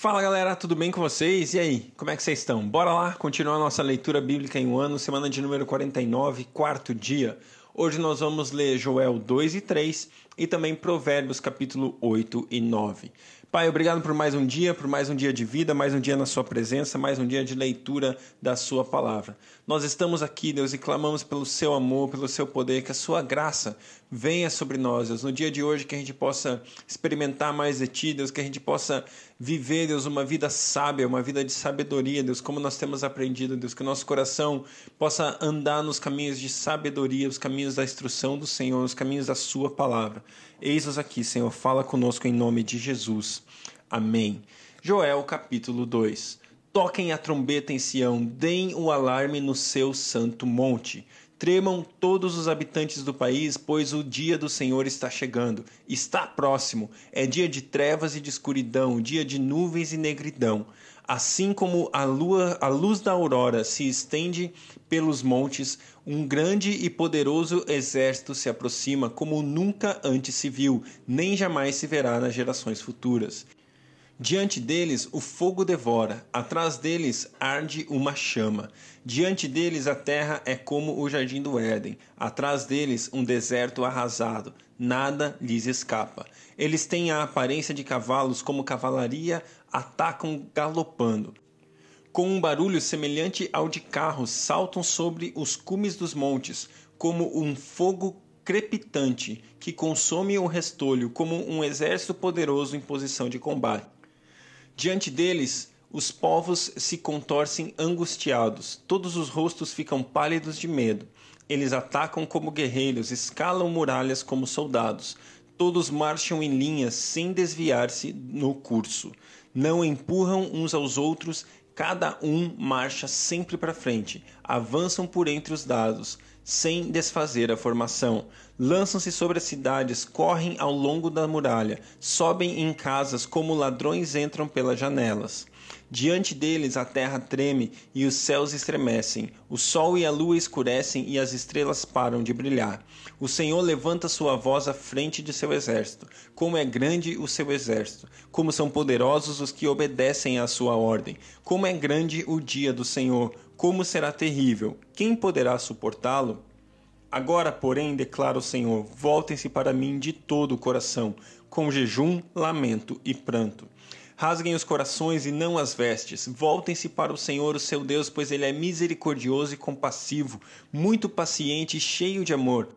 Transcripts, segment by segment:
Fala galera, tudo bem com vocês? E aí, como é que vocês estão? Bora lá continuar nossa leitura bíblica em um ano, semana de número 49, quarto dia. Hoje nós vamos ler Joel 2 e 3 e também Provérbios capítulo 8 e 9. Pai, obrigado por mais um dia, por mais um dia de vida, mais um dia na Sua presença, mais um dia de leitura da Sua palavra. Nós estamos aqui, Deus, e clamamos pelo Seu amor, pelo Seu poder, que a Sua graça venha sobre nós, Deus, no dia de hoje, que a gente possa experimentar mais de Ti, Deus, que a gente possa viver, Deus, uma vida sábia, uma vida de sabedoria, Deus, como nós temos aprendido, Deus, que o nosso coração possa andar nos caminhos de sabedoria, os caminhos da instrução do Senhor, os caminhos da Sua palavra. Eis-nos aqui, Senhor, fala conosco em nome de Jesus. Amém. Joel capítulo 2 Toquem a trombeta em Sião, deem o alarme no seu santo monte. Tremam todos os habitantes do país, pois o dia do Senhor está chegando. Está próximo. É dia de trevas e de escuridão, dia de nuvens e negridão. Assim como a lua, a luz da aurora se estende pelos montes, um grande e poderoso exército se aproxima, como nunca antes se viu, nem jamais se verá nas gerações futuras. Diante deles o fogo devora, atrás deles arde uma chama. Diante deles a terra é como o jardim do Éden, atrás deles um deserto arrasado, nada lhes escapa. Eles têm a aparência de cavalos, como cavalaria, atacam galopando. Com um barulho semelhante ao de carros, saltam sobre os cumes dos montes, como um fogo crepitante que consome o restolho, como um exército poderoso em posição de combate. Diante deles, os povos se contorcem angustiados, todos os rostos ficam pálidos de medo. Eles atacam como guerreiros, escalam muralhas como soldados. Todos marcham em linhas sem desviar-se no curso. Não empurram uns aos outros, cada um marcha sempre para frente. Avançam por entre os dados, sem desfazer a formação. Lançam-se sobre as cidades, correm ao longo da muralha, sobem em casas como ladrões entram pelas janelas. Diante deles a terra treme e os céus estremecem, o sol e a lua escurecem e as estrelas param de brilhar. O Senhor levanta sua voz à frente de seu exército. Como é grande o seu exército! Como são poderosos os que obedecem à sua ordem! Como é grande o dia do Senhor! Como será terrível! Quem poderá suportá-lo? Agora, porém, declara o Senhor: voltem-se para mim de todo o coração, com jejum, lamento e pranto. Rasguem os corações e não as vestes. Voltem-se para o Senhor, o seu Deus, pois ele é misericordioso e compassivo, muito paciente e cheio de amor.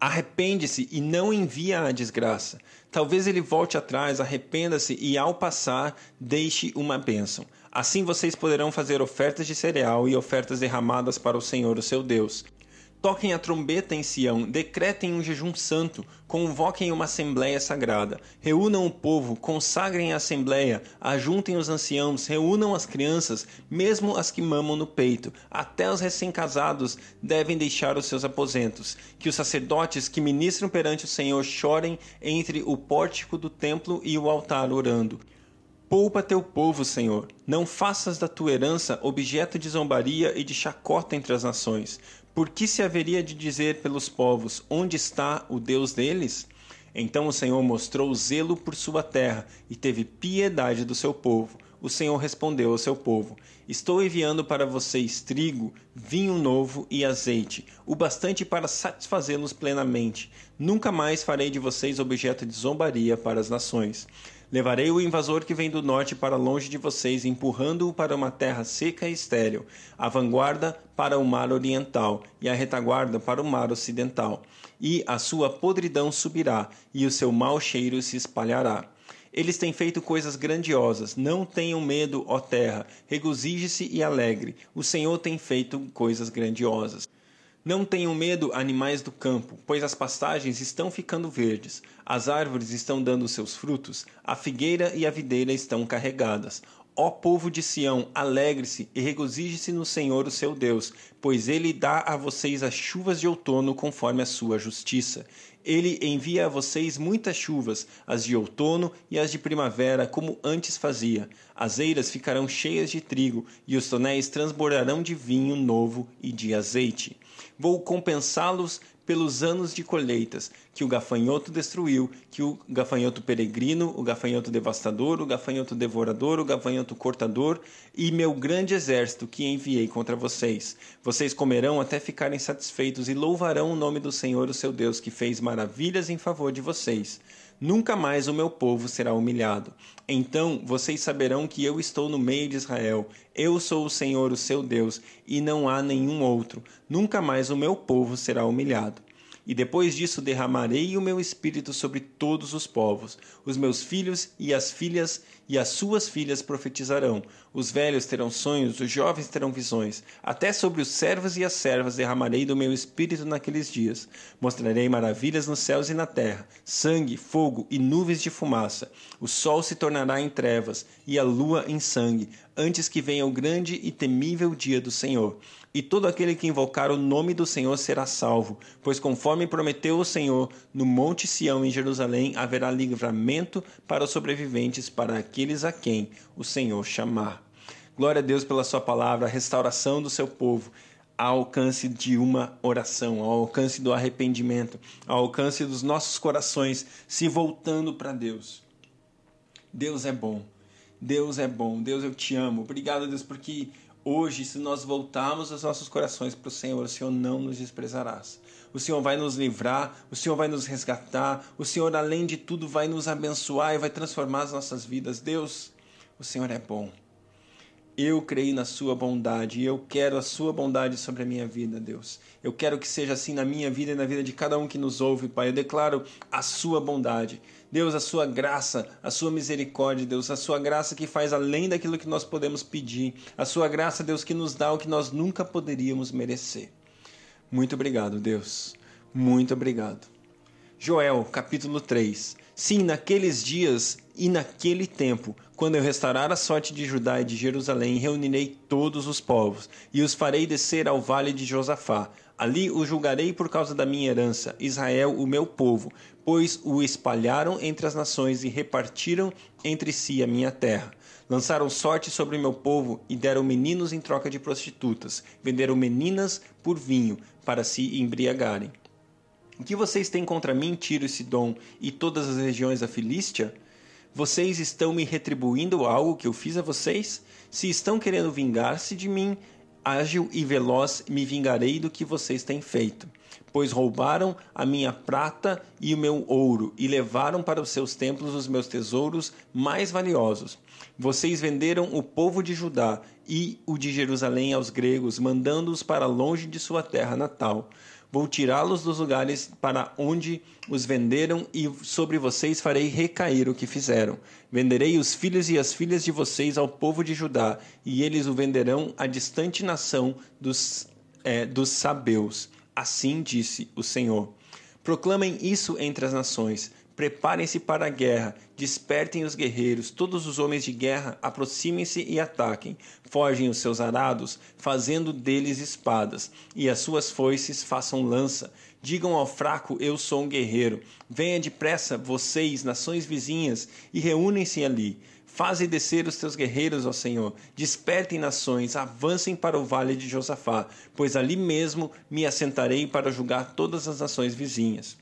Arrepende-se e não envia a desgraça. Talvez ele volte atrás, arrependa-se e, ao passar, deixe uma bênção. Assim vocês poderão fazer ofertas de cereal e ofertas derramadas para o Senhor, o seu Deus. Toquem a trombeta em Sião, decretem um jejum santo, convoquem uma assembleia sagrada, reúnam o povo, consagrem a assembleia, ajuntem os anciãos, reúnam as crianças, mesmo as que mamam no peito, até os recém-casados devem deixar os seus aposentos, que os sacerdotes que ministram perante o Senhor chorem entre o pórtico do templo e o altar orando. Poupa teu povo, Senhor. Não faças da tua herança objeto de zombaria e de chacota entre as nações. Por que se haveria de dizer pelos povos: Onde está o Deus deles? Então o Senhor mostrou zelo por sua terra e teve piedade do seu povo. O Senhor respondeu ao seu povo: Estou enviando para vocês trigo, vinho novo e azeite, o bastante para satisfazê-los plenamente. Nunca mais farei de vocês objeto de zombaria para as nações. Levarei o invasor que vem do norte para longe de vocês, empurrando-o para uma terra seca e estéril, a vanguarda para o mar oriental e a retaguarda para o mar ocidental. E a sua podridão subirá, e o seu mau cheiro se espalhará. Eles têm feito coisas grandiosas. Não tenham medo, ó terra. Regozije-se e alegre. O Senhor tem feito coisas grandiosas. Não tenham medo, animais do campo, pois as pastagens estão ficando verdes, as árvores estão dando seus frutos, a figueira e a videira estão carregadas. Ó povo de Sião, alegre-se e regozije-se no Senhor, o seu Deus, pois ele dá a vocês as chuvas de outono conforme a sua justiça. Ele envia a vocês muitas chuvas, as de outono e as de primavera, como antes fazia. As eiras ficarão cheias de trigo, e os tonéis transbordarão de vinho novo e de azeite. Vou compensá-los pelos anos de colheitas que o gafanhoto destruiu, que o gafanhoto peregrino, o gafanhoto devastador, o gafanhoto devorador, o gafanhoto cortador e meu grande exército que enviei contra vocês. Vocês comerão até ficarem satisfeitos e louvarão o nome do Senhor, o seu Deus, que fez maravilhas em favor de vocês. Nunca mais o meu povo será humilhado. Então vocês saberão que eu estou no meio de Israel. Eu sou o Senhor, o seu Deus, e não há nenhum outro. Nunca mais o meu povo será humilhado. E depois disso derramarei o meu espírito sobre todos os povos. Os meus filhos e as filhas e as suas filhas profetizarão. Os velhos terão sonhos, os jovens terão visões. Até sobre os servos e as servas derramarei do meu espírito naqueles dias. Mostrarei maravilhas nos céus e na terra: sangue, fogo e nuvens de fumaça. O sol se tornará em trevas e a lua em sangue, antes que venha o grande e temível dia do Senhor. E todo aquele que invocar o nome do Senhor será salvo, pois conforme prometeu o Senhor, no monte Sião em Jerusalém haverá livramento para os sobreviventes, para aqueles a quem o Senhor chamar. Glória a Deus pela sua palavra, a restauração do seu povo ao alcance de uma oração, ao alcance do arrependimento, ao alcance dos nossos corações se voltando para Deus. Deus é bom. Deus é bom. Deus, eu te amo. Obrigado, Deus, porque Hoje, se nós voltarmos os nossos corações para o Senhor, o Senhor não nos desprezarás. O Senhor vai nos livrar, o Senhor vai nos resgatar, o Senhor, além de tudo, vai nos abençoar e vai transformar as nossas vidas. Deus, o Senhor é bom. Eu creio na Sua bondade e eu quero a Sua bondade sobre a minha vida, Deus. Eu quero que seja assim na minha vida e na vida de cada um que nos ouve, Pai. Eu declaro a Sua bondade. Deus, a sua graça, a sua misericórdia, Deus, a sua graça que faz além daquilo que nós podemos pedir, a sua graça, Deus, que nos dá o que nós nunca poderíamos merecer. Muito obrigado, Deus. Muito obrigado. Joel, capítulo 3. Sim, naqueles dias e naquele tempo, quando eu restaurar a sorte de Judá e de Jerusalém, reunirei todos os povos e os farei descer ao vale de Josafá. Ali o julgarei por causa da minha herança, Israel, o meu povo, pois o espalharam entre as nações e repartiram entre si a minha terra. Lançaram sorte sobre o meu povo e deram meninos em troca de prostitutas, venderam meninas por vinho para se embriagarem. O que vocês têm contra mim, Tiro e Sidom, e todas as regiões da Filístia? Vocês estão me retribuindo algo que eu fiz a vocês? Se estão querendo vingar-se de mim, ágil e veloz me vingarei do que vocês têm feito pois roubaram a minha prata e o meu ouro, e levaram para os seus templos os meus tesouros mais valiosos. Vocês venderam o povo de Judá e o de Jerusalém aos gregos, mandando-os para longe de sua terra natal. Vou tirá-los dos lugares para onde os venderam e sobre vocês farei recair o que fizeram. Venderei os filhos e as filhas de vocês ao povo de Judá, e eles o venderão à distante nação dos, é, dos sabeus. Assim disse o Senhor. Proclamem isso entre as nações. Preparem-se para a guerra, despertem os guerreiros, todos os homens de guerra, aproximem-se e ataquem. Forgem os seus arados, fazendo deles espadas, e as suas foices façam lança. Digam ao fraco: Eu sou um guerreiro. Venha depressa, vocês, nações vizinhas, e reúnem-se ali. Faze descer os teus guerreiros, ó Senhor. Despertem nações, avancem para o vale de Josafá, pois ali mesmo me assentarei para julgar todas as nações vizinhas.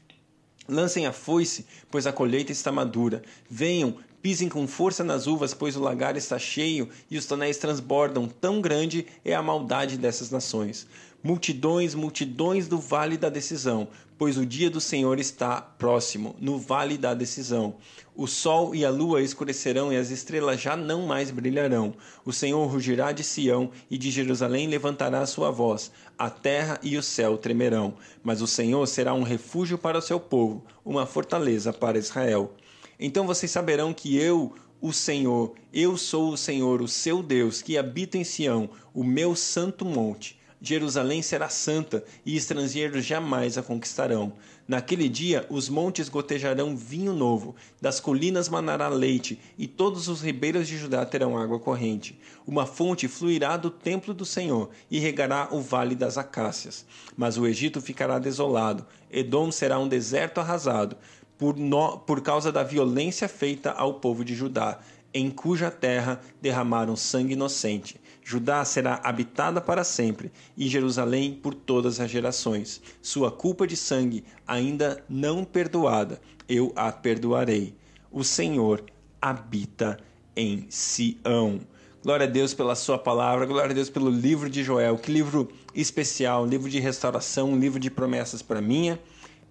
Lancem a foice, pois a colheita está madura. Venham, pisem com força nas uvas, pois o lagar está cheio e os tonéis transbordam. Tão grande é a maldade dessas nações multidões, multidões do vale da decisão, pois o dia do Senhor está próximo, no vale da decisão. O sol e a lua escurecerão e as estrelas já não mais brilharão. O Senhor rugirá de Sião e de Jerusalém levantará a sua voz. A terra e o céu tremerão, mas o Senhor será um refúgio para o seu povo, uma fortaleza para Israel. Então vocês saberão que eu, o Senhor, eu sou o Senhor, o seu Deus, que habita em Sião, o meu santo monte. Jerusalém será santa e estrangeiros jamais a conquistarão. Naquele dia os montes gotejarão vinho novo, das colinas manará leite, e todos os ribeiros de Judá terão água corrente. Uma fonte fluirá do templo do Senhor e regará o vale das acácias. Mas o Egito ficará desolado, Edom será um deserto arrasado, por, no, por causa da violência feita ao povo de Judá. em cuja terra derramaram sangue inocente. Judá será habitada para sempre, e Jerusalém por todas as gerações. Sua culpa de sangue, ainda não perdoada, eu a perdoarei. O Senhor habita em Sião. Glória a Deus pela sua palavra, glória a Deus pelo livro de Joel. Que livro especial, livro de restauração, livro de promessas para minha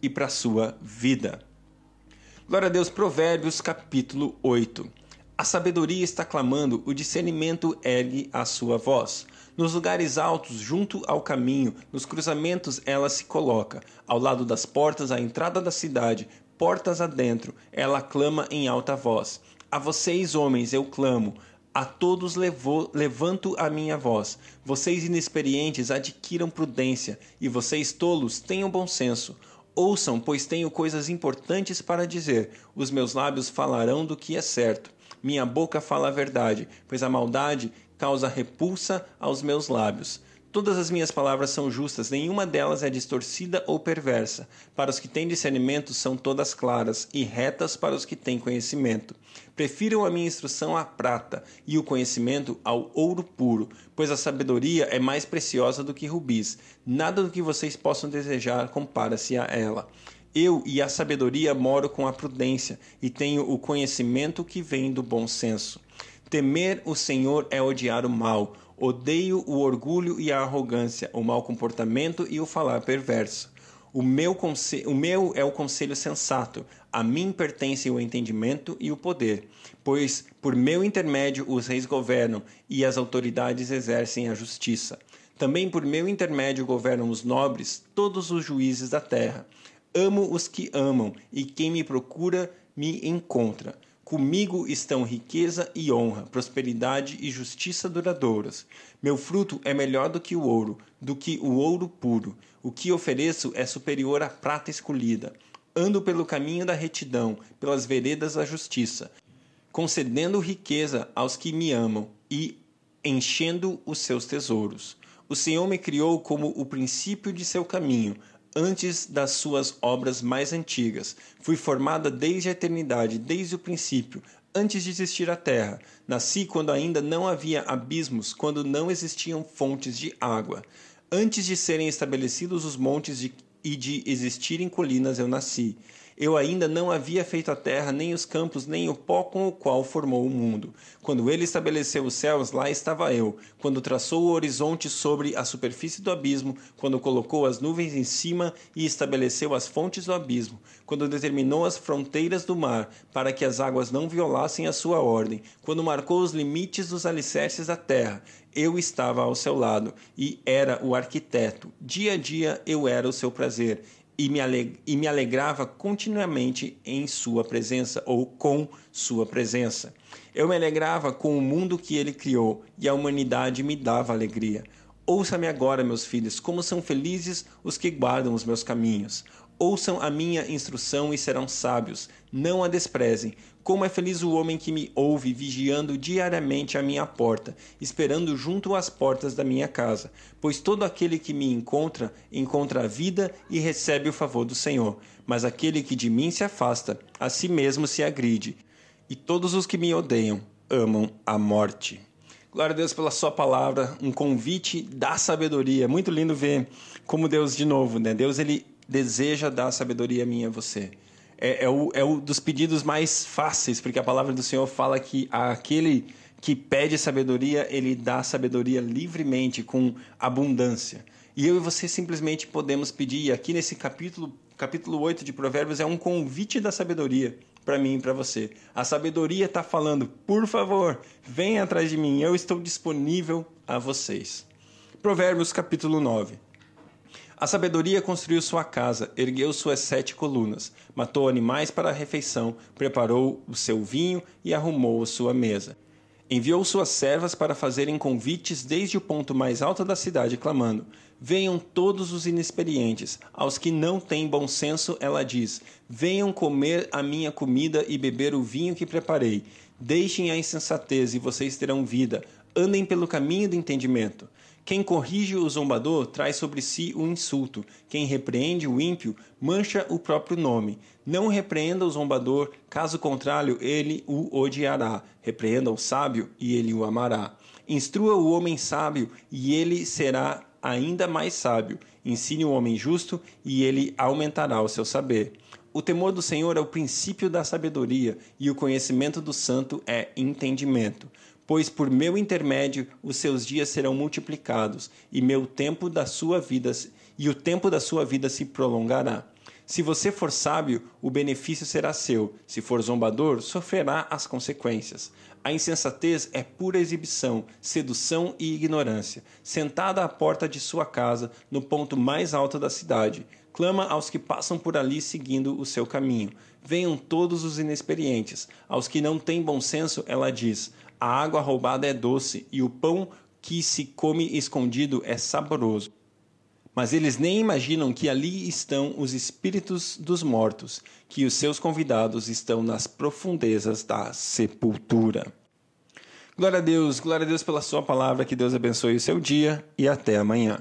e para sua vida. Glória a Deus, Provérbios capítulo 8. A sabedoria está clamando, o discernimento ergue a sua voz. Nos lugares altos, junto ao caminho, nos cruzamentos ela se coloca. Ao lado das portas, à entrada da cidade, portas adentro, ela clama em alta voz. A vocês, homens, eu clamo. A todos levo, levanto a minha voz. Vocês inexperientes adquiram prudência, e vocês tolos tenham bom senso. Ouçam, pois tenho coisas importantes para dizer. Os meus lábios falarão do que é certo. Minha boca fala a verdade, pois a maldade causa repulsa aos meus lábios. Todas as minhas palavras são justas, nenhuma delas é distorcida ou perversa. Para os que têm discernimento, são todas claras e retas para os que têm conhecimento. Prefiro a minha instrução à prata e o conhecimento ao ouro puro, pois a sabedoria é mais preciosa do que rubis. Nada do que vocês possam desejar compara-se a ela. Eu e a sabedoria moro com a prudência e tenho o conhecimento que vem do bom senso. Temer o Senhor é odiar o mal. Odeio o orgulho e a arrogância, o mau comportamento e o falar perverso. O meu, o meu é o conselho sensato, a mim pertence o entendimento e o poder, pois por meu intermédio os reis governam e as autoridades exercem a justiça. Também por meu intermédio governam os nobres, todos os juízes da terra. Amo os que amam, e quem me procura me encontra. Comigo estão riqueza e honra, prosperidade e justiça duradouras. Meu fruto é melhor do que o ouro, do que o ouro puro. O que ofereço é superior à prata escolhida. Ando pelo caminho da retidão, pelas veredas da justiça, concedendo riqueza aos que me amam e enchendo os seus tesouros. O Senhor me criou como o princípio de seu caminho, antes das suas obras mais antigas. Fui formada desde a eternidade, desde o princípio, antes de existir a terra. Nasci quando ainda não havia abismos, quando não existiam fontes de água. Antes de serem estabelecidos os montes de, e de existirem colinas, eu nasci. Eu ainda não havia feito a terra, nem os campos, nem o pó com o qual formou o mundo. Quando ele estabeleceu os céus, lá estava eu. Quando traçou o horizonte sobre a superfície do abismo, quando colocou as nuvens em cima e estabeleceu as fontes do abismo, quando determinou as fronteiras do mar, para que as águas não violassem a sua ordem, quando marcou os limites dos alicerces da terra, eu estava ao seu lado e era o arquiteto. Dia a dia eu era o seu prazer e me, e me alegrava continuamente em Sua presença ou com Sua presença. Eu me alegrava com o mundo que Ele criou e a humanidade me dava alegria. Ouça-me agora, meus filhos, como são felizes os que guardam os meus caminhos. Ouçam a minha instrução e serão sábios. Não a desprezem. Como é feliz o homem que me ouve, vigiando diariamente a minha porta, esperando junto às portas da minha casa. Pois todo aquele que me encontra, encontra a vida e recebe o favor do Senhor. Mas aquele que de mim se afasta, a si mesmo se agride. E todos os que me odeiam amam a morte. Glória a Deus pela sua palavra, um convite da sabedoria. Muito lindo ver como Deus, de novo, né? Deus, ele deseja dar sabedoria minha a você. É, é, o, é o dos pedidos mais fáceis, porque a palavra do Senhor fala que aquele que pede sabedoria, ele dá sabedoria livremente, com abundância. E eu e você simplesmente podemos pedir, e aqui nesse capítulo, capítulo 8 de Provérbios, é um convite da sabedoria para mim e para você. A sabedoria está falando, por favor, venha atrás de mim, eu estou disponível a vocês. Provérbios capítulo 9. A sabedoria construiu sua casa, ergueu suas sete colunas, matou animais para a refeição, preparou o seu vinho e arrumou sua mesa. Enviou suas servas para fazerem convites desde o ponto mais alto da cidade, clamando: Venham todos os inexperientes. Aos que não têm bom senso, ela diz: Venham comer a minha comida e beber o vinho que preparei. Deixem a insensatez e vocês terão vida. Andem pelo caminho do entendimento. Quem corrige o zombador traz sobre si o insulto. Quem repreende o ímpio mancha o próprio nome. Não repreenda o zombador, caso contrário, ele o odiará. Repreenda o sábio e ele o amará. Instrua o homem sábio e ele será ainda mais sábio. Ensine o homem justo e ele aumentará o seu saber. O temor do Senhor é o princípio da sabedoria, e o conhecimento do santo é entendimento pois por meu intermédio os seus dias serão multiplicados, e meu tempo da sua vida e o tempo da sua vida se prolongará. Se você for sábio, o benefício será seu. Se for zombador, sofrerá as consequências. A insensatez é pura exibição, sedução e ignorância. Sentada à porta de sua casa, no ponto mais alto da cidade, clama aos que passam por ali seguindo o seu caminho. Venham todos os inexperientes. Aos que não têm bom senso, ela diz: a água roubada é doce e o pão que se come escondido é saboroso. Mas eles nem imaginam que ali estão os espíritos dos mortos, que os seus convidados estão nas profundezas da sepultura. Glória a Deus, glória a Deus pela Sua palavra, que Deus abençoe o seu dia e até amanhã.